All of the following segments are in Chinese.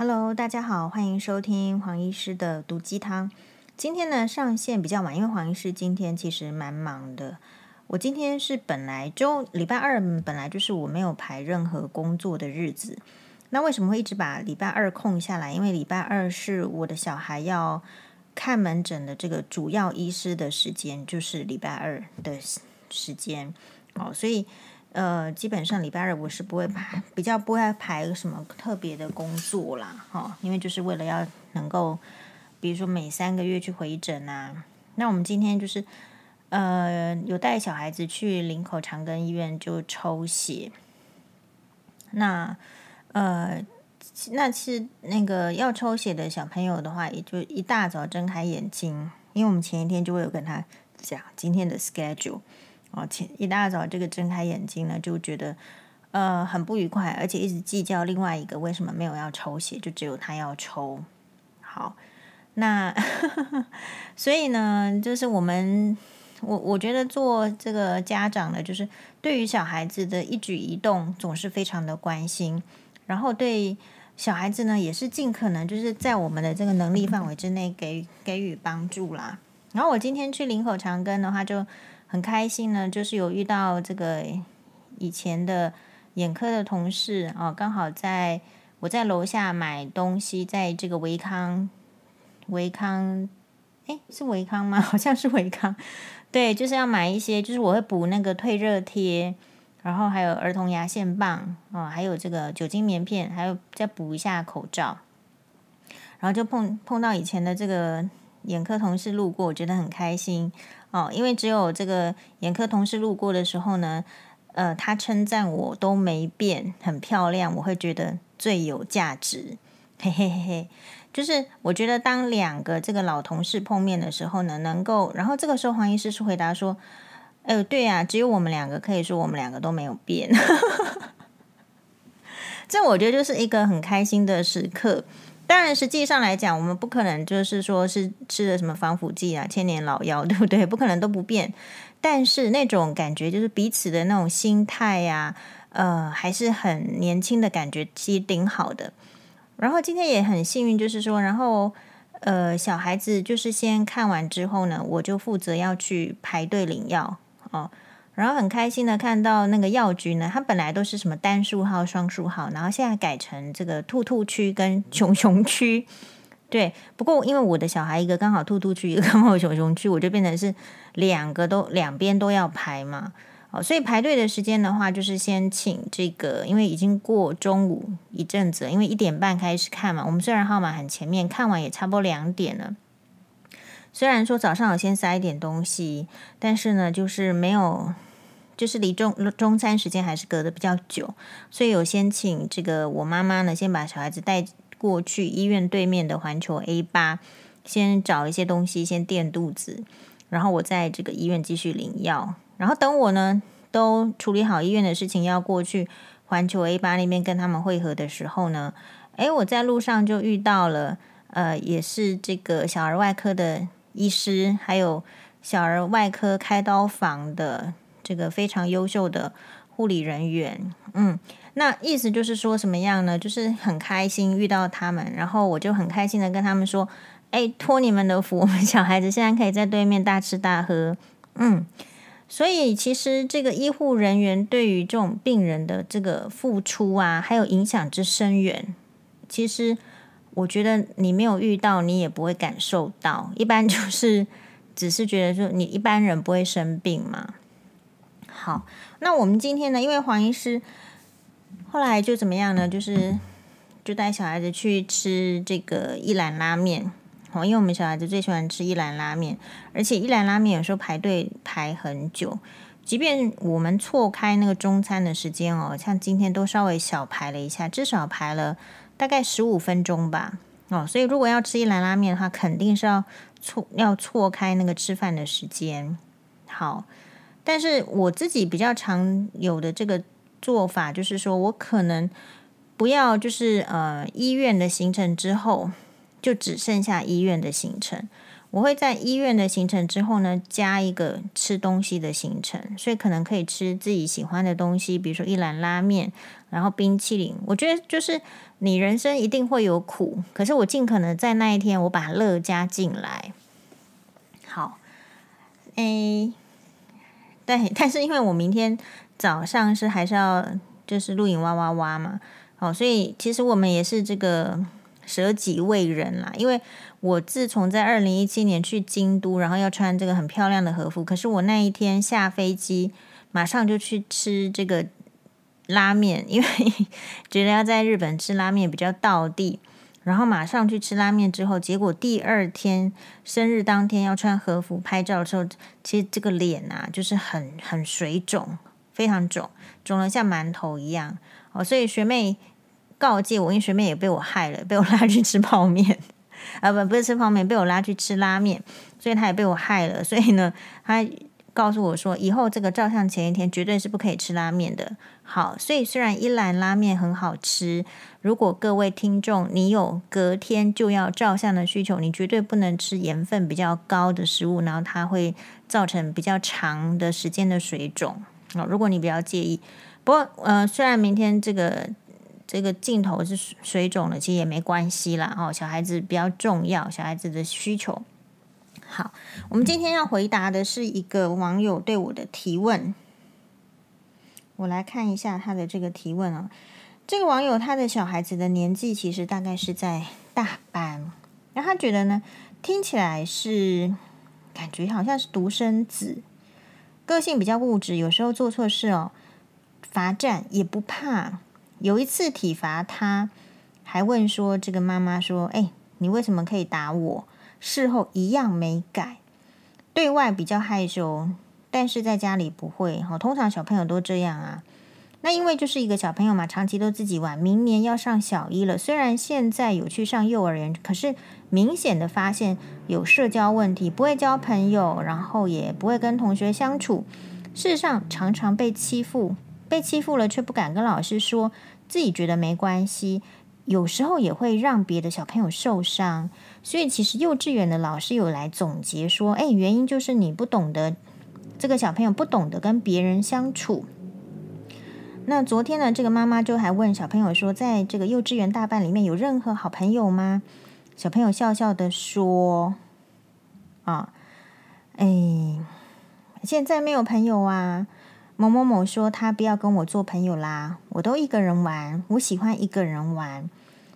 Hello，大家好，欢迎收听黄医师的毒鸡汤。今天呢上线比较晚，因为黄医师今天其实蛮忙的。我今天是本来就礼拜二本来就是我没有排任何工作的日子。那为什么会一直把礼拜二空下来？因为礼拜二是我的小孩要看门诊的这个主要医师的时间，就是礼拜二的时间。哦，所以。呃，基本上礼拜二我是不会排，比较不会排什么特别的工作啦，哈、哦，因为就是为了要能够，比如说每三个月去回诊啊。那我们今天就是，呃，有带小孩子去林口长庚医院就抽血。那，呃，那是那个要抽血的小朋友的话，也就一大早睁开眼睛，因为我们前一天就会有跟他讲今天的 schedule。哦，前一大早这个睁开眼睛呢，就觉得呃很不愉快，而且一直计较另外一个为什么没有要抽血，就只有他要抽。好，那 所以呢，就是我们我我觉得做这个家长的，就是对于小孩子的一举一动总是非常的关心，然后对小孩子呢也是尽可能就是在我们的这个能力范围之内给给予帮助啦。然后我今天去林口长庚的话就。很开心呢，就是有遇到这个以前的眼科的同事哦，刚好在我在楼下买东西，在这个维康维康，诶，是维康吗？好像是维康，对，就是要买一些，就是我会补那个退热贴，然后还有儿童牙线棒哦，还有这个酒精棉片，还有再补一下口罩，然后就碰碰到以前的这个眼科同事路过，我觉得很开心。哦，因为只有这个眼科同事路过的时候呢，呃，他称赞我都没变，很漂亮，我会觉得最有价值，嘿嘿嘿嘿。就是我觉得当两个这个老同事碰面的时候呢，能够，然后这个时候黄医师是回答说，呃，对呀，只有我们两个可以说我们两个都没有变，这我觉得就是一个很开心的时刻。当然，实际上来讲，我们不可能就是说是吃了什么防腐剂啊、千年老药，对不对？不可能都不变。但是那种感觉，就是彼此的那种心态呀、呃，还是很年轻的感觉，其实挺好的。然后今天也很幸运，就是说，然后呃，小孩子就是先看完之后呢，我就负责要去排队领药哦。然后很开心的看到那个药局呢，它本来都是什么单数号、双数号，然后现在改成这个兔兔区跟熊熊区。对，不过因为我的小孩一个刚好兔兔区，一个刚好熊熊区，我就变成是两个都两边都要排嘛。哦，所以排队的时间的话，就是先请这个，因为已经过中午一阵子，因为一点半开始看嘛。我们虽然号码很前面，看完也差不多两点了。虽然说早上有先塞一点东西，但是呢，就是没有。就是离中中餐时间还是隔得比较久，所以有先请这个我妈妈呢，先把小孩子带过去医院对面的环球 A 八，先找一些东西先垫肚子，然后我在这个医院继续领药，然后等我呢都处理好医院的事情，要过去环球 A 八那边跟他们会合的时候呢，诶，我在路上就遇到了，呃，也是这个小儿外科的医师，还有小儿外科开刀房的。这个非常优秀的护理人员，嗯，那意思就是说什么样呢？就是很开心遇到他们，然后我就很开心的跟他们说：“哎，托你们的福，我们小孩子现在可以在对面大吃大喝。”嗯，所以其实这个医护人员对于这种病人的这个付出啊，还有影响之深远，其实我觉得你没有遇到，你也不会感受到。一般就是只是觉得说，你一般人不会生病嘛。好，那我们今天呢？因为黄医师后来就怎么样呢？就是就带小孩子去吃这个一兰拉面。哦，因为我们小孩子最喜欢吃一兰拉面，而且一兰拉面有时候排队排很久。即便我们错开那个中餐的时间哦，像今天都稍微小排了一下，至少排了大概十五分钟吧。哦，所以如果要吃一兰拉面的话，肯定是要错要错开那个吃饭的时间。好。但是我自己比较常有的这个做法，就是说我可能不要就是呃医院的行程之后就只剩下医院的行程，我会在医院的行程之后呢，加一个吃东西的行程，所以可能可以吃自己喜欢的东西，比如说一兰拉面，然后冰淇淋。我觉得就是你人生一定会有苦，可是我尽可能在那一天我把乐加进来。好，诶，对，但是因为我明天早上是还是要就是录影哇哇哇嘛，好，所以其实我们也是这个。舍己为人啦，因为我自从在二零一七年去京都，然后要穿这个很漂亮的和服，可是我那一天下飞机，马上就去吃这个拉面，因为 觉得要在日本吃拉面比较道地，然后马上去吃拉面之后，结果第二天生日当天要穿和服拍照的时候，其实这个脸啊就是很很水肿，非常肿，肿得像馒头一样哦，所以学妹。告诫我，因为学妹也被我害了，被我拉去吃泡面，啊不不是吃泡面，被我拉去吃拉面，所以她也被我害了。所以呢，她告诉我说，以后这个照相前一天绝对是不可以吃拉面的。好，所以虽然一兰拉面很好吃，如果各位听众你有隔天就要照相的需求，你绝对不能吃盐分比较高的食物，然后它会造成比较长的时间的水肿。哦，如果你比较介意，不过呃，虽然明天这个。这个镜头是水肿了，其实也没关系啦。哦，小孩子比较重要，小孩子的需求。好，我们今天要回答的是一个网友对我的提问。我来看一下他的这个提问啊。这个网友他的小孩子的年纪其实大概是在大班，然后他觉得呢，听起来是感觉好像是独生子，个性比较固执，有时候做错事哦，罚站也不怕。有一次体罚他，还问说：“这个妈妈说，哎，你为什么可以打我？”事后一样没改，对外比较害羞，但是在家里不会。好，通常小朋友都这样啊。那因为就是一个小朋友嘛，长期都自己玩，明年要上小一了。虽然现在有去上幼儿园，可是明显的发现有社交问题，不会交朋友，然后也不会跟同学相处。事实上，常常被欺负。被欺负了，却不敢跟老师说，自己觉得没关系。有时候也会让别的小朋友受伤。所以，其实幼稚园的老师有来总结说：“哎，原因就是你不懂得，这个小朋友不懂得跟别人相处。”那昨天呢，这个妈妈就还问小朋友说：“在这个幼稚园大班里面有任何好朋友吗？”小朋友笑笑的说：“啊，哎，现在没有朋友啊。”某某某说：“他不要跟我做朋友啦，我都一个人玩，我喜欢一个人玩。”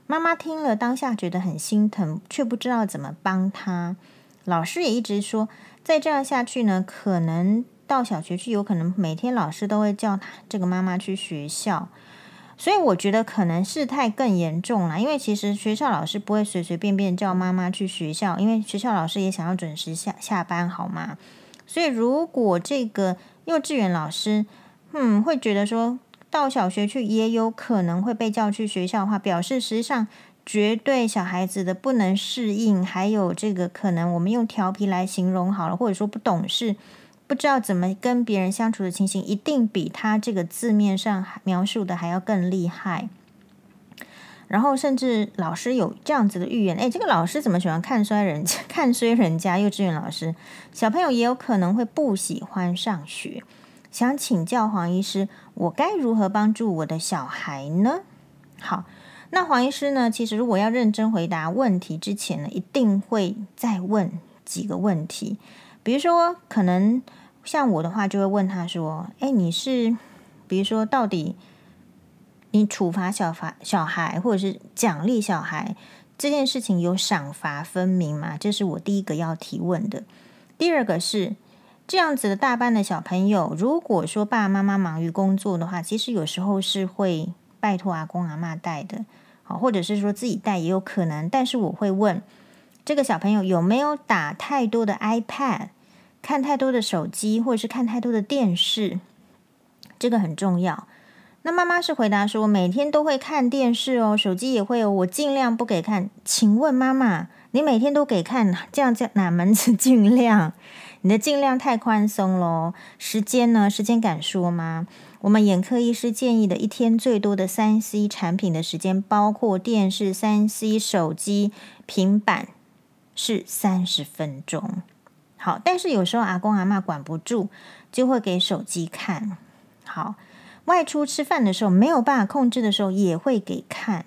妈妈听了当下觉得很心疼，却不知道怎么帮他。老师也一直说，再这样下去呢，可能到小学去，有可能每天老师都会叫他这个妈妈去学校。所以我觉得可能事态更严重了，因为其实学校老师不会随随便便叫妈妈去学校，因为学校老师也想要准时下下班，好吗？所以如果这个。幼稚园老师，嗯，会觉得说到小学去也有可能会被叫去学校的话，表示实际上绝对小孩子的不能适应，还有这个可能我们用调皮来形容好了，或者说不懂事，不知道怎么跟别人相处的情形，一定比他这个字面上描述的还要更厉害。然后甚至老师有这样子的预言，诶，这个老师怎么喜欢看衰人家？看衰人家幼稚园老师，小朋友也有可能会不喜欢上学。想请教黄医师，我该如何帮助我的小孩呢？好，那黄医师呢？其实如果要认真回答问题之前呢，一定会再问几个问题。比如说，可能像我的话，就会问他说：“诶，你是，比如说到底？”你处罚小罚小孩，或者是奖励小孩这件事情有赏罚分明吗？这是我第一个要提问的。第二个是这样子的大班的小朋友，如果说爸爸妈妈忙于工作的话，其实有时候是会拜托阿公阿嬷带的，好，或者是说自己带也有可能。但是我会问这个小朋友有没有打太多的 iPad，看太多的手机，或者是看太多的电视，这个很重要。那妈妈是回答说，每天都会看电视哦，手机也会哦，我尽量不给看。请问妈妈，你每天都给看，这样叫哪门子 尽量？你的尽量太宽松喽。时间呢？时间敢说吗？我们眼科医师建议的一天最多的三 C 产品的时间，包括电视、三 C 手机、平板，是三十分钟。好，但是有时候阿公阿妈管不住，就会给手机看。好，外出吃饭的时候没有办法控制的时候，也会给看。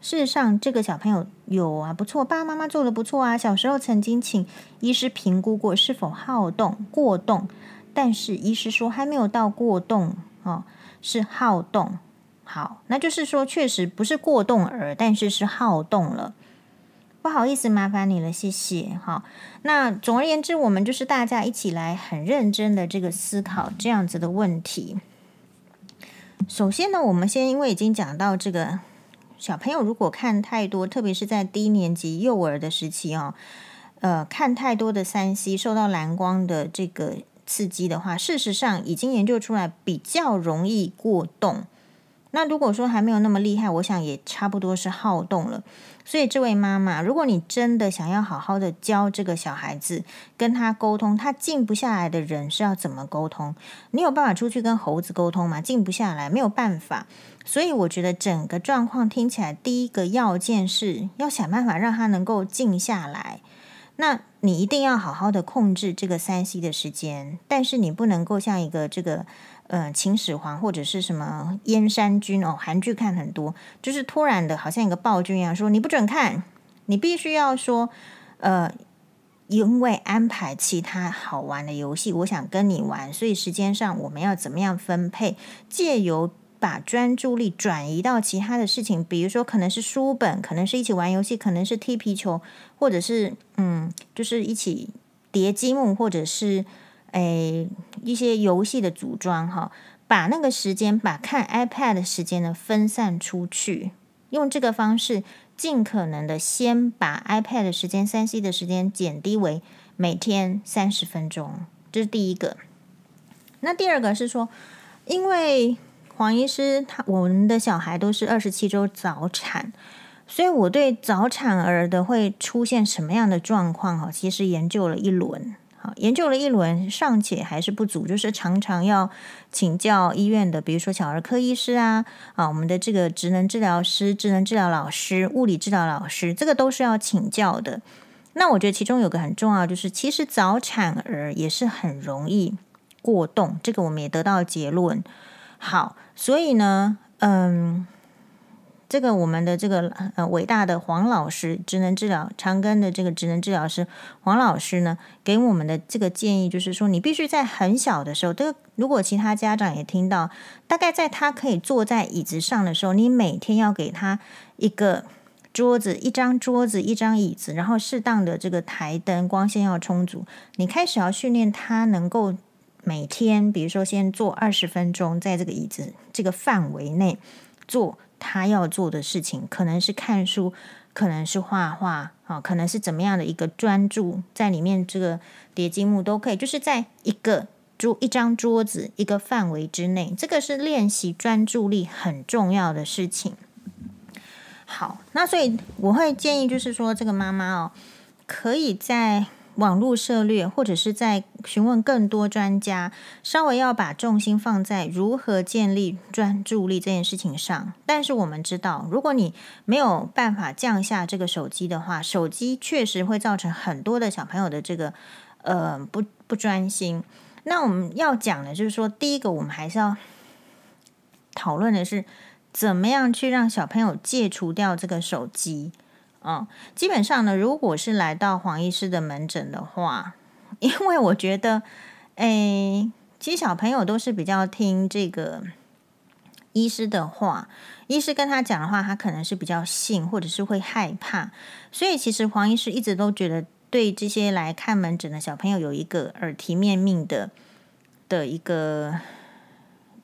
事实上，这个小朋友有啊，不错，爸爸妈妈做的不错啊。小时候曾经请医师评估过是否好动、过动，但是医师说还没有到过动哦，是好动。好，那就是说确实不是过动儿，但是是好动了。不好意思，麻烦你了，谢谢。好，那总而言之，我们就是大家一起来很认真的这个思考这样子的问题。首先呢，我们先因为已经讲到这个小朋友如果看太多，特别是在低年级幼儿的时期哦，呃，看太多的三 C，受到蓝光的这个刺激的话，事实上已经研究出来比较容易过动。那如果说还没有那么厉害，我想也差不多是好动了。所以这位妈妈，如果你真的想要好好的教这个小孩子，跟他沟通，他静不下来的人是要怎么沟通？你有办法出去跟猴子沟通吗？静不下来，没有办法。所以我觉得整个状况听起来，第一个要件是要想办法让他能够静下来。那你一定要好好的控制这个三 C 的时间，但是你不能够像一个这个。嗯，秦始皇或者是什么燕山君哦，韩剧看很多，就是突然的，好像一个暴君一样，说你不准看，你必须要说，呃，因为安排其他好玩的游戏，我想跟你玩，所以时间上我们要怎么样分配？借由把专注力转移到其他的事情，比如说可能是书本，可能是一起玩游戏，可能是踢皮球，或者是嗯，就是一起叠积木，或者是。诶，一些游戏的组装哈，把那个时间，把看 iPad 的时间呢分散出去，用这个方式尽可能的先把 iPad 的时间、三 C 的时间减低为每天三十分钟，这是第一个。那第二个是说，因为黄医师他我们的小孩都是二十七周早产，所以我对早产儿的会出现什么样的状况哈，其实研究了一轮。好，研究了一轮，尚且还是不足，就是常常要请教医院的，比如说小儿科医师啊，啊，我们的这个职能治疗师、职能治疗老师、物理治疗老师，这个都是要请教的。那我觉得其中有个很重要，就是其实早产儿也是很容易过动，这个我们也得到结论。好，所以呢，嗯。这个我们的这个呃伟大的黄老师，职能治疗长庚的这个职能治疗师黄老师呢，给我们的这个建议就是说，你必须在很小的时候，这个如果其他家长也听到，大概在他可以坐在椅子上的时候，你每天要给他一个桌子，一张桌子，一张椅子，然后适当的这个台灯光线要充足，你开始要训练他能够每天，比如说先坐二十分钟，在这个椅子这个范围内坐。他要做的事情可能是看书，可能是画画，啊，可能是怎么样的一个专注在里面，这个叠积木都可以，就是在一个桌、一张桌子、一个范围之内，这个是练习专注力很重要的事情。好，那所以我会建议，就是说这个妈妈哦，可以在。网络涉略，或者是在询问更多专家，稍微要把重心放在如何建立专注力这件事情上。但是我们知道，如果你没有办法降下这个手机的话，手机确实会造成很多的小朋友的这个呃不不专心。那我们要讲的就是说，第一个我们还是要讨论的是，怎么样去让小朋友戒除掉这个手机。嗯，基本上呢，如果是来到黄医师的门诊的话，因为我觉得，诶，其实小朋友都是比较听这个医师的话，医师跟他讲的话，他可能是比较信，或者是会害怕，所以其实黄医师一直都觉得，对这些来看门诊的小朋友，有一个耳提面命的的一个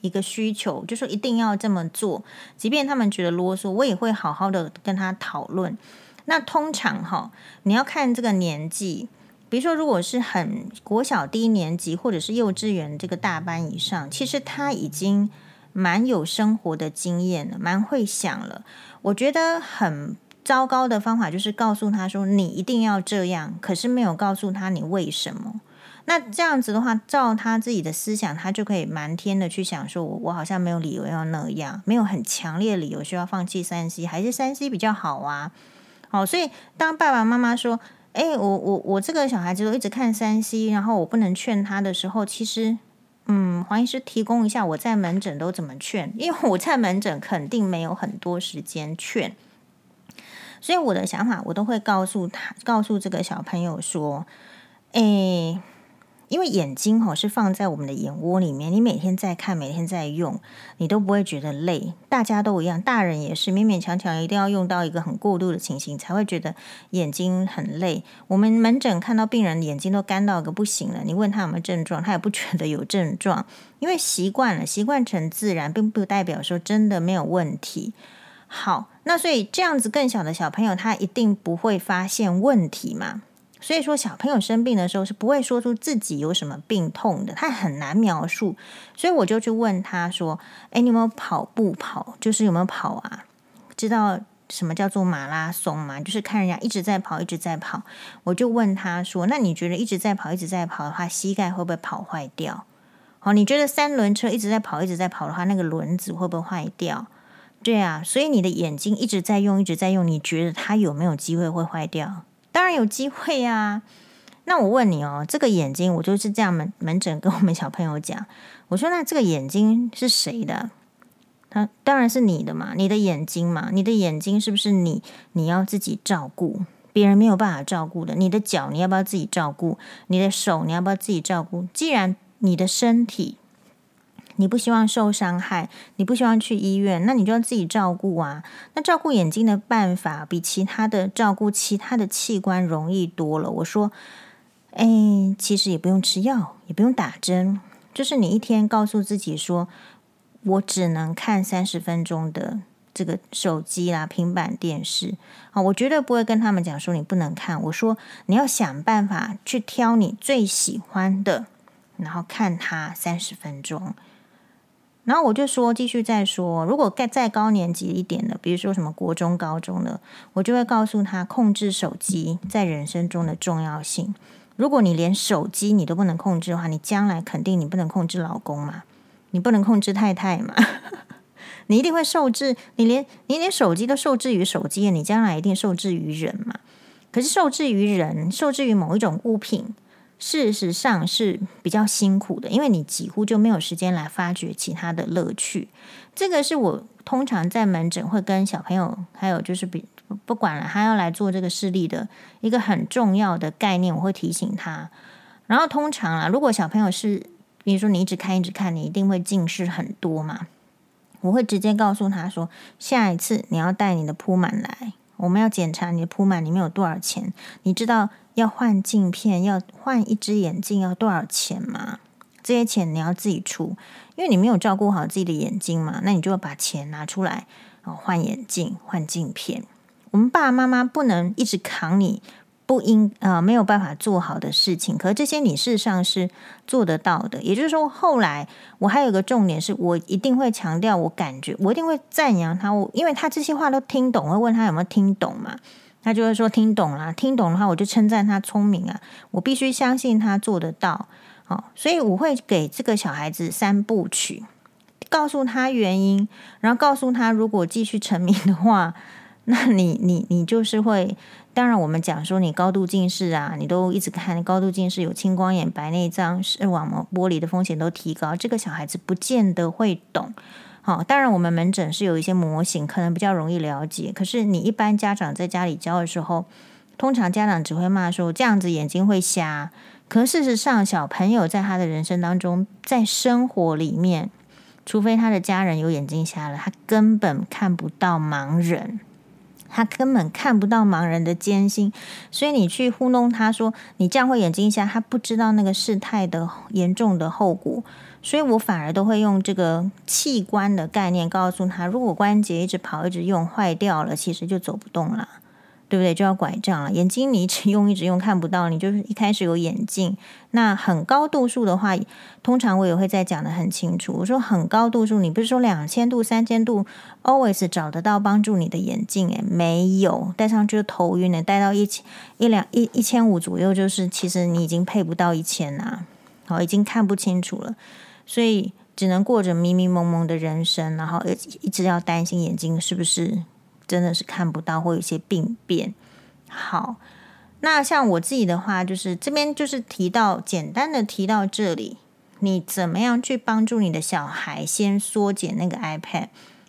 一个需求，就说一定要这么做，即便他们觉得啰嗦，我也会好好的跟他讨论。那通常哈，你要看这个年纪，比如说，如果是很国小低年级或者是幼稚园这个大班以上，其实他已经蛮有生活的经验了，蛮会想了。我觉得很糟糕的方法就是告诉他说你一定要这样，可是没有告诉他你为什么。那这样子的话，照他自己的思想，他就可以瞒天的去想说，我我好像没有理由要那样，没有很强烈的理由需要放弃三 C，还是三 C 比较好啊。好，所以当爸爸妈妈说：“哎，我我我这个小孩子都一直看 3C，然后我不能劝他的时候，其实，嗯，黄医师提供一下我在门诊都怎么劝，因为我在门诊肯定没有很多时间劝，所以我的想法我都会告诉他，告诉这个小朋友说，哎。因为眼睛哈是放在我们的眼窝里面，你每天在看，每天在用，你都不会觉得累。大家都一样，大人也是勉勉强强一定要用到一个很过度的情形，才会觉得眼睛很累。我们门诊看到病人眼睛都干到一个不行了，你问他有没有症状，他也不觉得有症状，因为习惯了，习惯成自然，并不代表说真的没有问题。好，那所以这样子更小的小朋友，他一定不会发现问题嘛。所以说，小朋友生病的时候是不会说出自己有什么病痛的，他很难描述。所以我就去问他说：“哎，你有没有跑步跑？就是有没有跑啊？知道什么叫做马拉松吗？就是看人家一直在跑，一直在跑。我就问他说：那你觉得一直在跑，一直在跑的话，膝盖会不会跑坏掉？好，你觉得三轮车一直在跑，一直在跑的话，那个轮子会不会坏掉？对啊，所以你的眼睛一直在用，一直在用，你觉得它有没有机会会坏掉？”当然有机会呀、啊，那我问你哦，这个眼睛我就是这样门门诊跟我们小朋友讲，我说那这个眼睛是谁的？他当然是你的嘛，你的眼睛嘛，你的眼睛是不是你你要自己照顾？别人没有办法照顾的，你的脚你要不要自己照顾？你的手你要不要自己照顾？既然你的身体。你不希望受伤害，你不希望去医院，那你就要自己照顾啊。那照顾眼睛的办法比其他的照顾其他的器官容易多了。我说，哎，其实也不用吃药，也不用打针，就是你一天告诉自己说，我只能看三十分钟的这个手机啦、平板电视啊，我绝对不会跟他们讲说你不能看。我说你要想办法去挑你最喜欢的，然后看它三十分钟。然后我就说，继续再说，如果再再高年级一点的，比如说什么国中、高中的，我就会告诉他控制手机在人生中的重要性。如果你连手机你都不能控制的话，你将来肯定你不能控制老公嘛，你不能控制太太嘛，你一定会受制。你连你连手机都受制于手机，你将来一定受制于人嘛。可是受制于人，受制于某一种物品。事实上是比较辛苦的，因为你几乎就没有时间来发掘其他的乐趣。这个是我通常在门诊会跟小朋友，还有就是比不管了，他要来做这个视力的一个很重要的概念，我会提醒他。然后通常啊，如果小朋友是，比如说你一直看一直看，你一定会近视很多嘛，我会直接告诉他说，下一次你要带你的铺满来，我们要检查你的铺满里面有多少钱，你知道。要换镜片，要换一只眼镜要多少钱吗？这些钱你要自己出，因为你没有照顾好自己的眼睛嘛。那你就要把钱拿出来哦，换眼镜、换镜片。我们爸爸妈妈不能一直扛你不应啊、没有办法做好的事情，可这些你事实上是做得到的。也就是说，后来我还有个重点是，我一定会强调，我感觉我一定会赞扬他，我因为他这些话都听懂，我会问他有没有听懂嘛。他就会说听懂了，听懂的话我就称赞他聪明啊，我必须相信他做得到，好，所以我会给这个小孩子三部曲，告诉他原因，然后告诉他如果继续沉迷的话，那你你你就是会，当然我们讲说你高度近视啊，你都一直看高度近视有青光眼、白内障、视网膜剥离的风险都提高，这个小孩子不见得会懂。好，当然我们门诊是有一些模型，可能比较容易了解。可是你一般家长在家里教的时候，通常家长只会骂说这样子眼睛会瞎。可事实上，小朋友在他的人生当中，在生活里面，除非他的家人有眼睛瞎了，他根本看不到盲人，他根本看不到盲人的艰辛。所以你去糊弄他说你这样会眼睛瞎，他不知道那个事态的严重的后果。所以我反而都会用这个器官的概念告诉他，如果关节一直跑、一直用坏掉了，其实就走不动了，对不对？就要拐杖了。眼睛你一直用、一直用看不到，你就是一开始有眼镜，那很高度数的话，通常我也会再讲得很清楚。我说很高度数，你不是说两千度、三千度，always 找得到帮助你的眼镜？诶，没有，戴上去就头晕了，戴到一千一两一一千五左右，就是其实你已经配不到一千啦，好，已经看不清楚了。所以只能过着迷迷蒙蒙的人生，然后一直要担心眼睛是不是真的是看不到，或有一些病变。好，那像我自己的话，就是这边就是提到简单的提到这里，你怎么样去帮助你的小孩先缩减那个 iPad？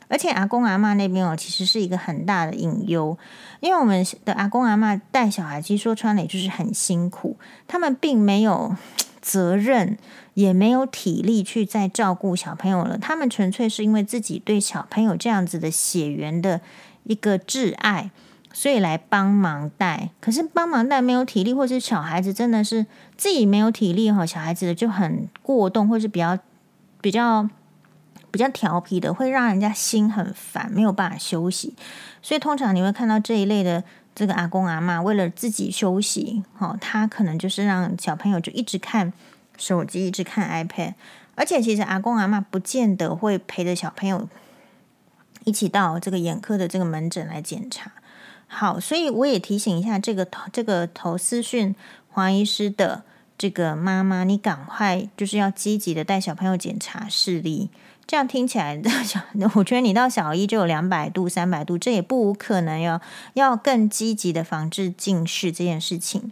而且阿公阿嬷那边哦，其实是一个很大的隐忧，因为我们的阿公阿嬷带小孩，其实说穿了也就是很辛苦，他们并没有责任，也没有体力去再照顾小朋友了，他们纯粹是因为自己对小朋友这样子的血缘的一个挚爱，所以来帮忙带。可是帮忙带没有体力，或是小孩子真的是自己没有体力哈，小孩子就很过动，或是比较比较。比较调皮的，会让人家心很烦，没有办法休息。所以通常你会看到这一类的这个阿公阿嬷，为了自己休息，哦，他可能就是让小朋友就一直看手机，一直看 iPad。而且其实阿公阿嬷不见得会陪着小朋友一起到这个眼科的这个门诊来检查。好，所以我也提醒一下这个这个投私讯黄医师的这个妈妈，你赶快就是要积极的带小朋友检查视力。这样听起来，小我觉得你到小一就有两百度、三百度，这也不无可能哟。要更积极的防治近视这件事情。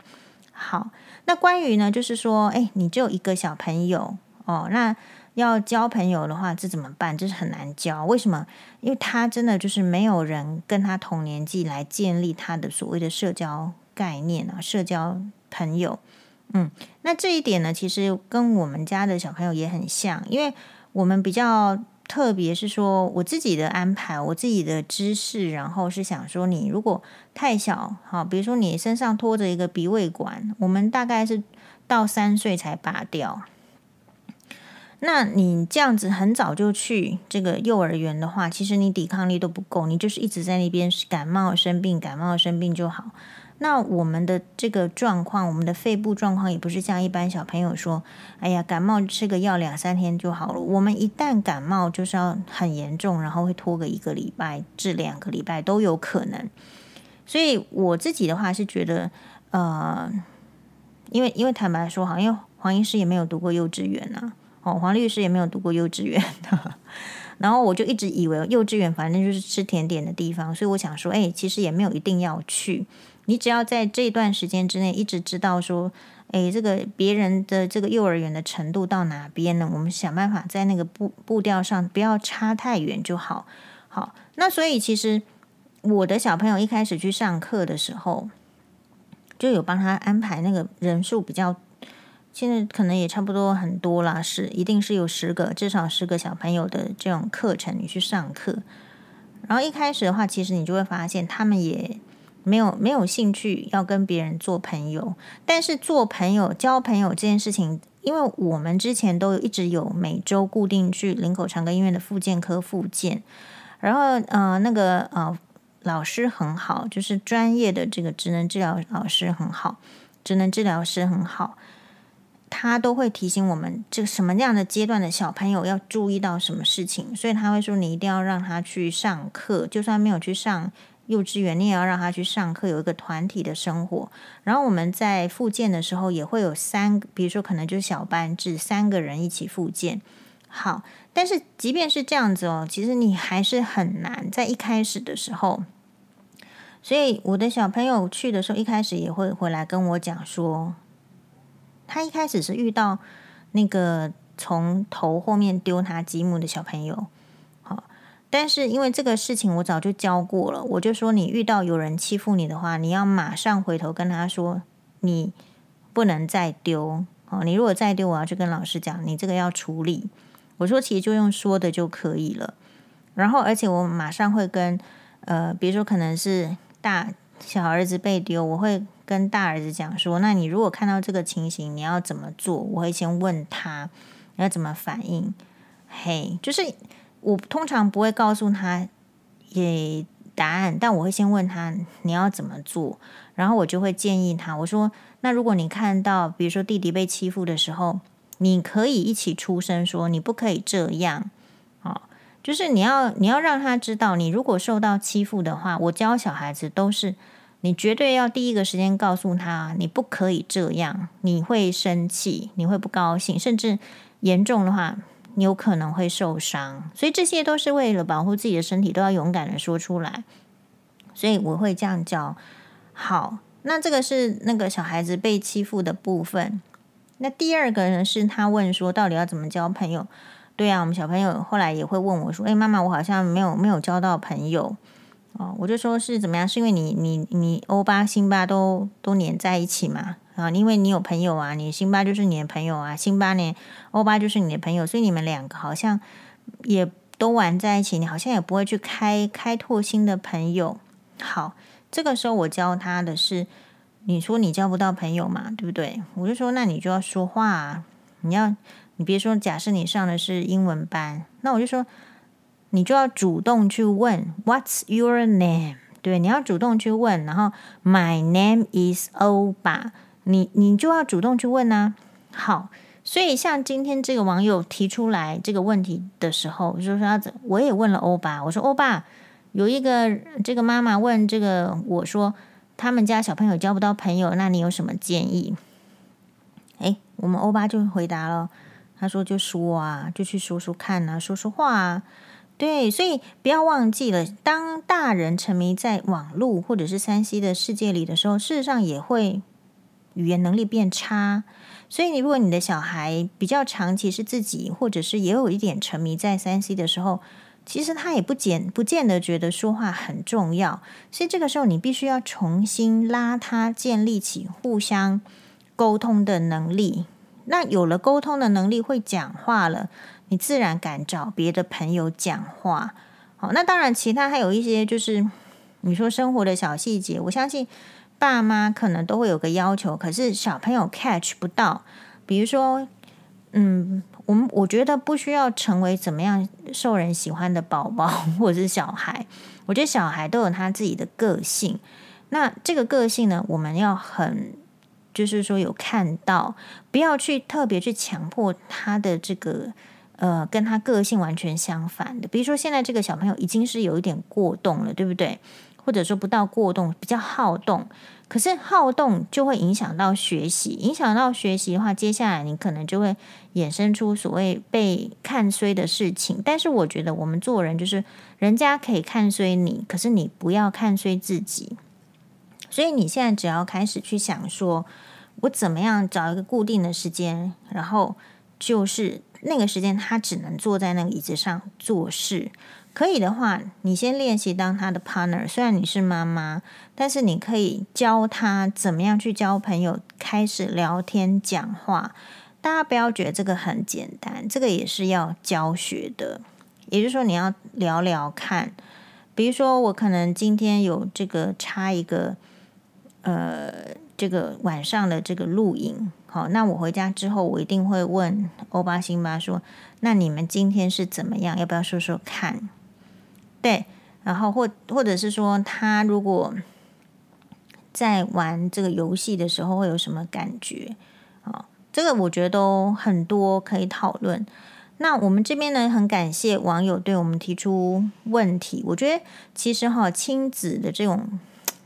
好，那关于呢，就是说，哎，你只有一个小朋友哦，那要交朋友的话，这怎么办？这是很难交。为什么？因为他真的就是没有人跟他同年纪来建立他的所谓的社交概念啊，社交朋友。嗯，那这一点呢，其实跟我们家的小朋友也很像，因为。我们比较特别是说，我自己的安排，我自己的知识，然后是想说，你如果太小，好，比如说你身上拖着一个鼻胃管，我们大概是到三岁才拔掉。那你这样子很早就去这个幼儿园的话，其实你抵抗力都不够，你就是一直在那边感冒生病，感冒生病就好。那我们的这个状况，我们的肺部状况也不是像一般小朋友说，哎呀，感冒吃个药两三天就好了。我们一旦感冒，就是要很严重，然后会拖个一个礼拜至两个礼拜都有可能。所以我自己的话是觉得，呃，因为因为坦白说，好，因为黄医师也没有读过幼稚园呐，哦，黄律师也没有读过幼稚园的，然后我就一直以为幼稚园反正就是吃甜点的地方，所以我想说，哎，其实也没有一定要去。你只要在这段时间之内一直知道说，诶，这个别人的这个幼儿园的程度到哪边呢？我们想办法在那个步步调上不要差太远就好。好，那所以其实我的小朋友一开始去上课的时候，就有帮他安排那个人数比较，现在可能也差不多很多啦，是一定是有十个至少十个小朋友的这种课程你去上课。然后一开始的话，其实你就会发现他们也。没有没有兴趣要跟别人做朋友，但是做朋友交朋友这件事情，因为我们之前都一直有每周固定去林口长庚医院的复健科复健，然后呃那个呃老师很好，就是专业的这个职能治疗老师很好，职能治疗师很好，他都会提醒我们这个什么样的阶段的小朋友要注意到什么事情，所以他会说你一定要让他去上课，就算没有去上。幼稚园，你也要让他去上课，有一个团体的生活。然后我们在复健的时候，也会有三，比如说可能就是小班制，三个人一起复健。好，但是即便是这样子哦，其实你还是很难在一开始的时候。所以我的小朋友去的时候，一开始也会回来跟我讲说，他一开始是遇到那个从头后面丢他积木的小朋友。好但是因为这个事情我早就教过了，我就说你遇到有人欺负你的话，你要马上回头跟他说，你不能再丢哦。你如果再丢，我要去跟老师讲，你这个要处理。我说其实就用说的就可以了。然后而且我马上会跟呃，比如说可能是大小儿子被丢，我会跟大儿子讲说，那你如果看到这个情形，你要怎么做？我会先问他你要怎么反应。嘿，就是。我通常不会告诉他也答案，但我会先问他你要怎么做，然后我就会建议他，我说那如果你看到比如说弟弟被欺负的时候，你可以一起出声说你不可以这样，哦，就是你要你要让他知道，你如果受到欺负的话，我教小孩子都是你绝对要第一个时间告诉他你不可以这样，你会生气，你会不高兴，甚至严重的话。你有可能会受伤，所以这些都是为了保护自己的身体，都要勇敢的说出来。所以我会这样教。好，那这个是那个小孩子被欺负的部分。那第二个呢，是他问说，到底要怎么交朋友？对啊，我们小朋友后来也会问我说：“诶，妈妈，我好像没有没有交到朋友哦。”我就说是怎么样？是因为你你你欧巴、辛巴都都黏在一起嘛？啊，因为你有朋友啊，你辛巴就是你的朋友啊，辛巴呢，欧巴就是你的朋友，所以你们两个好像也都玩在一起，你好像也不会去开开拓新的朋友。好，这个时候我教他的是。你说你交不到朋友嘛，对不对？我就说，那你就要说话啊！你要，你别说，假设你上的是英文班，那我就说，你就要主动去问，What's your name？对，你要主动去问，然后 My name is 欧巴，你你就要主动去问啊。好，所以像今天这个网友提出来这个问题的时候，就是说，我也问了欧巴，我说欧巴，有一个这个妈妈问这个我说。他们家小朋友交不到朋友，那你有什么建议？诶，我们欧巴就回答了，他说：“就说啊，就去说说看啊，说说话啊。”对，所以不要忘记了，当大人沉迷在网络或者是三 C 的世界里的时候，事实上也会语言能力变差。所以，你如果你的小孩比较长期是自己，或者是也有一点沉迷在三 C 的时候。其实他也不见不见得觉得说话很重要，所以这个时候你必须要重新拉他建立起互相沟通的能力。那有了沟通的能力，会讲话了，你自然敢找别的朋友讲话。好，那当然其他还有一些就是你说生活的小细节，我相信爸妈可能都会有个要求，可是小朋友 catch 不到，比如说，嗯。我们我觉得不需要成为怎么样受人喜欢的宝宝或者是小孩，我觉得小孩都有他自己的个性。那这个个性呢，我们要很就是说有看到，不要去特别去强迫他的这个呃跟他个性完全相反的。比如说现在这个小朋友已经是有一点过动了，对不对？或者说不到过动，比较好动。可是好动就会影响到学习，影响到学习的话，接下来你可能就会衍生出所谓被看衰的事情。但是我觉得我们做人就是，人家可以看衰你，可是你不要看衰自己。所以你现在只要开始去想说，我怎么样找一个固定的时间，然后就是那个时间他只能坐在那个椅子上做事。可以的话，你先练习当他的 partner。虽然你是妈妈，但是你可以教他怎么样去交朋友，开始聊天讲话。大家不要觉得这个很简单，这个也是要教学的。也就是说，你要聊聊看。比如说，我可能今天有这个插一个，呃，这个晚上的这个录影。好，那我回家之后，我一定会问欧巴、辛巴说：“那你们今天是怎么样？要不要说说看？”对，然后或或者是说，他如果在玩这个游戏的时候会有什么感觉？啊，这个我觉得都很多可以讨论。那我们这边呢，很感谢网友对我们提出问题。我觉得其实哈，亲子的这种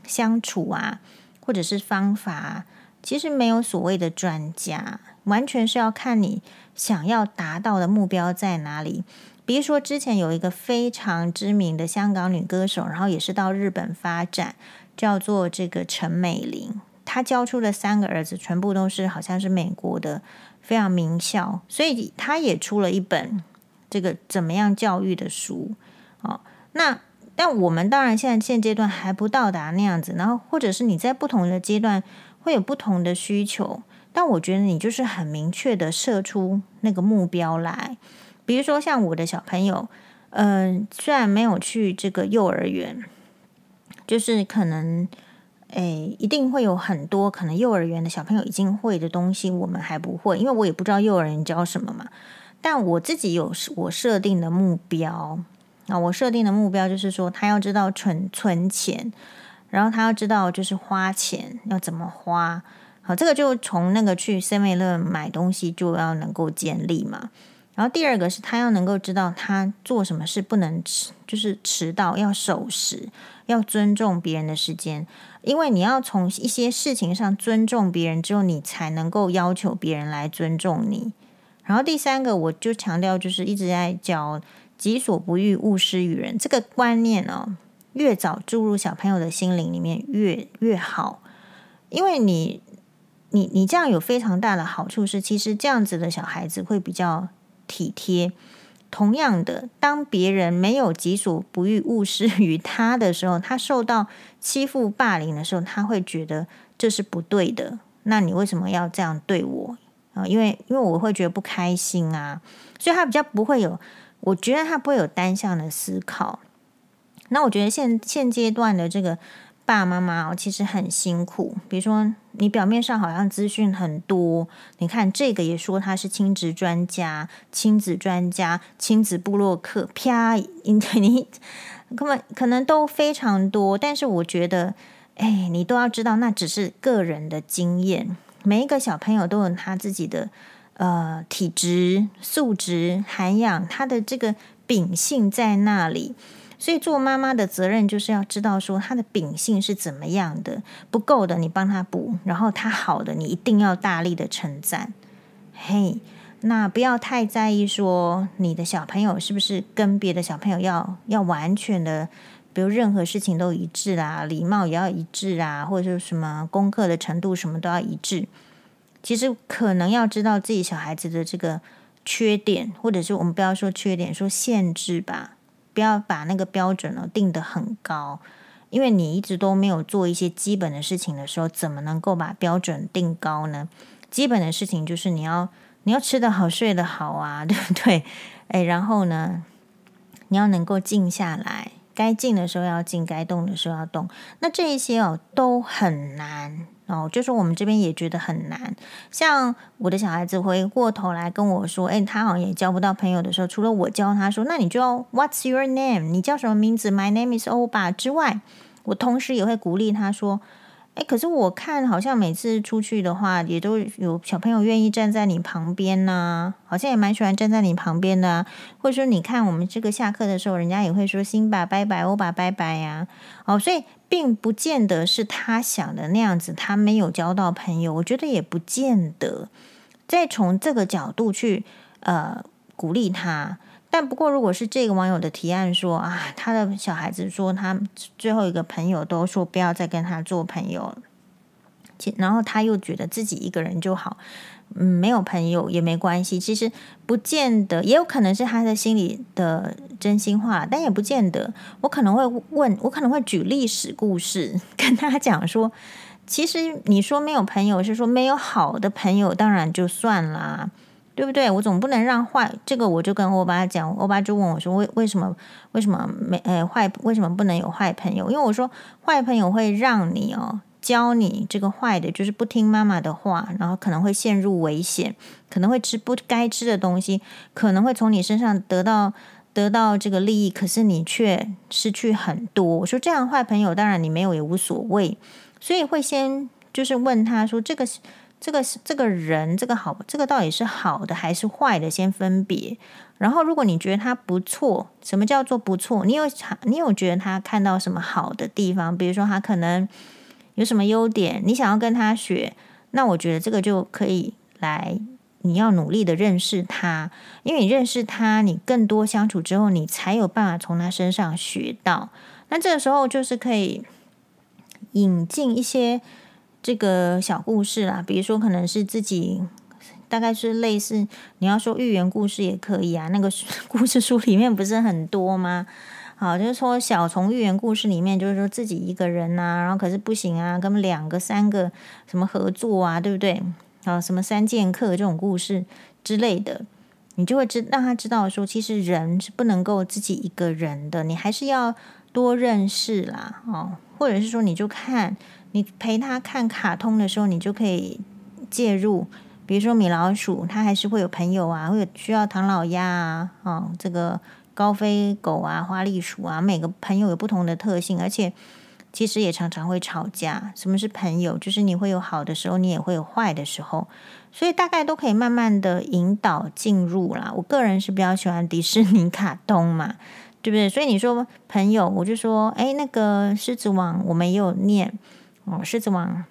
相处啊，或者是方法，其实没有所谓的专家，完全是要看你想要达到的目标在哪里。比如说，之前有一个非常知名的香港女歌手，然后也是到日本发展，叫做这个陈美玲。她教出的三个儿子全部都是好像是美国的非常名校，所以她也出了一本这个怎么样教育的书。哦，那但我们当然现在现阶段还不到达那样子，然后或者是你在不同的阶段会有不同的需求，但我觉得你就是很明确的设出那个目标来。比如说，像我的小朋友，嗯、虽然没有去这个幼儿园，就是可能，诶，一定会有很多可能幼儿园的小朋友已经会的东西，我们还不会，因为我也不知道幼儿园教什么嘛。但我自己有我设定的目标，啊，我设定的目标就是说，他要知道存存钱，然后他要知道就是花钱要怎么花。好，这个就从那个去 7-Eleven 买东西就要能够建立嘛。然后第二个是他要能够知道他做什么事不能迟，就是迟到要守时，要尊重别人的时间。因为你要从一些事情上尊重别人之后，你才能够要求别人来尊重你。然后第三个，我就强调就是一直在教“己所不欲，勿施于人”这个观念哦，越早注入小朋友的心灵里面越越好。因为你你你这样有非常大的好处是，其实这样子的小孩子会比较体贴。同样的，当别人没有己所不欲，勿施于他的时候，他受到欺负、霸凌的时候，他会觉得这是不对的。那你为什么要这样对我啊？因为因为我会觉得不开心啊，所以他比较不会有，我觉得他不会有单向的思考。那我觉得现现阶段的这个。爸爸妈妈其实很辛苦。比如说，你表面上好像资讯很多，你看这个也说他是亲职专家、亲子专家、亲子部落客，啪，你 根本可能都非常多。但是我觉得，哎，你都要知道，那只是个人的经验。每一个小朋友都有他自己的呃体质、素质、涵养，他的这个秉性在那里。所以做妈妈的责任就是要知道说他的秉性是怎么样的，不够的你帮他补，然后他好的你一定要大力的称赞。嘿，那不要太在意说你的小朋友是不是跟别的小朋友要要完全的，比如任何事情都一致啊，礼貌也要一致啊，或者是什么功课的程度什么都要一致。其实可能要知道自己小孩子的这个缺点，或者是我们不要说缺点，说限制吧。不要把那个标准呢定得很高，因为你一直都没有做一些基本的事情的时候，怎么能够把标准定高呢？基本的事情就是你要你要吃得好，睡得好啊，对不对？诶，然后呢，你要能够静下来，该静的时候要静，该动的时候要动。那这一些哦都很难。哦，就是我们这边也觉得很难。像我的小孩子回过头来跟我说：“哎，他好像也交不到朋友的时候，除了我教他说，那你就要 What's your name？你叫什么名字？My name is Oba 之外，我同时也会鼓励他说。”诶，可是我看好像每次出去的话，也都有小朋友愿意站在你旁边呐、好像也蛮喜欢站在你旁边的、啊。或者说，你看我们这个下课的时候，人家也会说“辛巴拜拜，欧巴拜拜”呀。哦，所以并不见得是他想的那样子，他没有交到朋友，我觉得也不见得。再从这个角度去呃鼓励他。但不过，如果是这个网友的提案说啊，他的小孩子说他最后一个朋友都说不要再跟他做朋友，然后他又觉得自己一个人就好，嗯，没有朋友也没关系。其实不见得，也有可能是他的心里的真心话，但也不见得。我可能会问，我可能会举历史故事跟他讲说，其实你说没有朋友，是说没有好的朋友，当然就算啦。对不对？我总不能让坏这个，我就跟欧巴讲，欧巴就问我说：“为为什么为什么没呃坏？为什么不能有坏朋友？因为我说坏朋友会让你哦教你这个坏的，就是不听妈妈的话，然后可能会陷入危险，可能会吃不该吃的东西，可能会从你身上得到得到这个利益，可是你却失去很多。我说这样坏朋友，当然你没有也无所谓，所以会先就是问他说这个。”这个是这个人，这个好，这个到底是好的还是坏的？先分别。然后，如果你觉得他不错，什么叫做不错？你有你有觉得他看到什么好的地方？比如说他可能有什么优点，你想要跟他学，那我觉得这个就可以来。你要努力的认识他，因为你认识他，你更多相处之后，你才有办法从他身上学到。那这个时候就是可以引进一些。这个小故事啦，比如说可能是自己，大概是类似你要说寓言故事也可以啊。那个 故事书里面不是很多吗？好，就是说小从寓言故事里面，就是说自己一个人呐、啊，然后可是不行啊，跟两个、三个什么合作啊，对不对？啊，什么三剑客这种故事之类的，你就会知让他知道说，其实人是不能够自己一个人的，你还是要多认识啦，哦，或者是说你就看。你陪他看卡通的时候，你就可以介入。比如说米老鼠，它还是会有朋友啊，会有需要唐老鸭啊，哦，这个高飞狗啊，花栗鼠啊，每个朋友有不同的特性，而且其实也常常会吵架。什么是朋友？就是你会有好的时候，你也会有坏的时候，所以大概都可以慢慢的引导进入啦。我个人是比较喜欢迪士尼卡通嘛，对不对？所以你说朋友，我就说，哎，那个狮子王，我们也有念。哦，狮子王，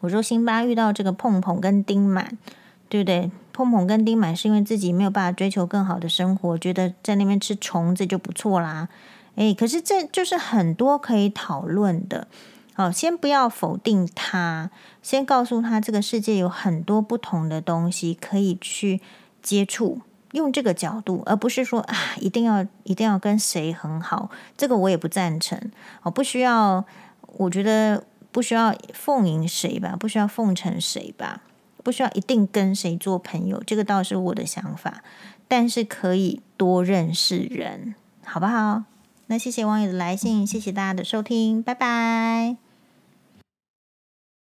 我说辛巴遇到这个碰碰跟丁满，对不对？碰碰跟丁满是因为自己没有办法追求更好的生活，觉得在那边吃虫子就不错啦。诶，可是这就是很多可以讨论的。好，先不要否定他，先告诉他这个世界有很多不同的东西可以去接触，用这个角度，而不是说啊，一定要一定要跟谁很好，这个我也不赞成。哦，不需要，我觉得不需要奉迎谁吧，不需要奉承谁吧，不需要一定跟谁做朋友，这个倒是我的想法。但是可以多认识人，好不好？那谢谢网友的来信，谢谢大家的收听，拜拜。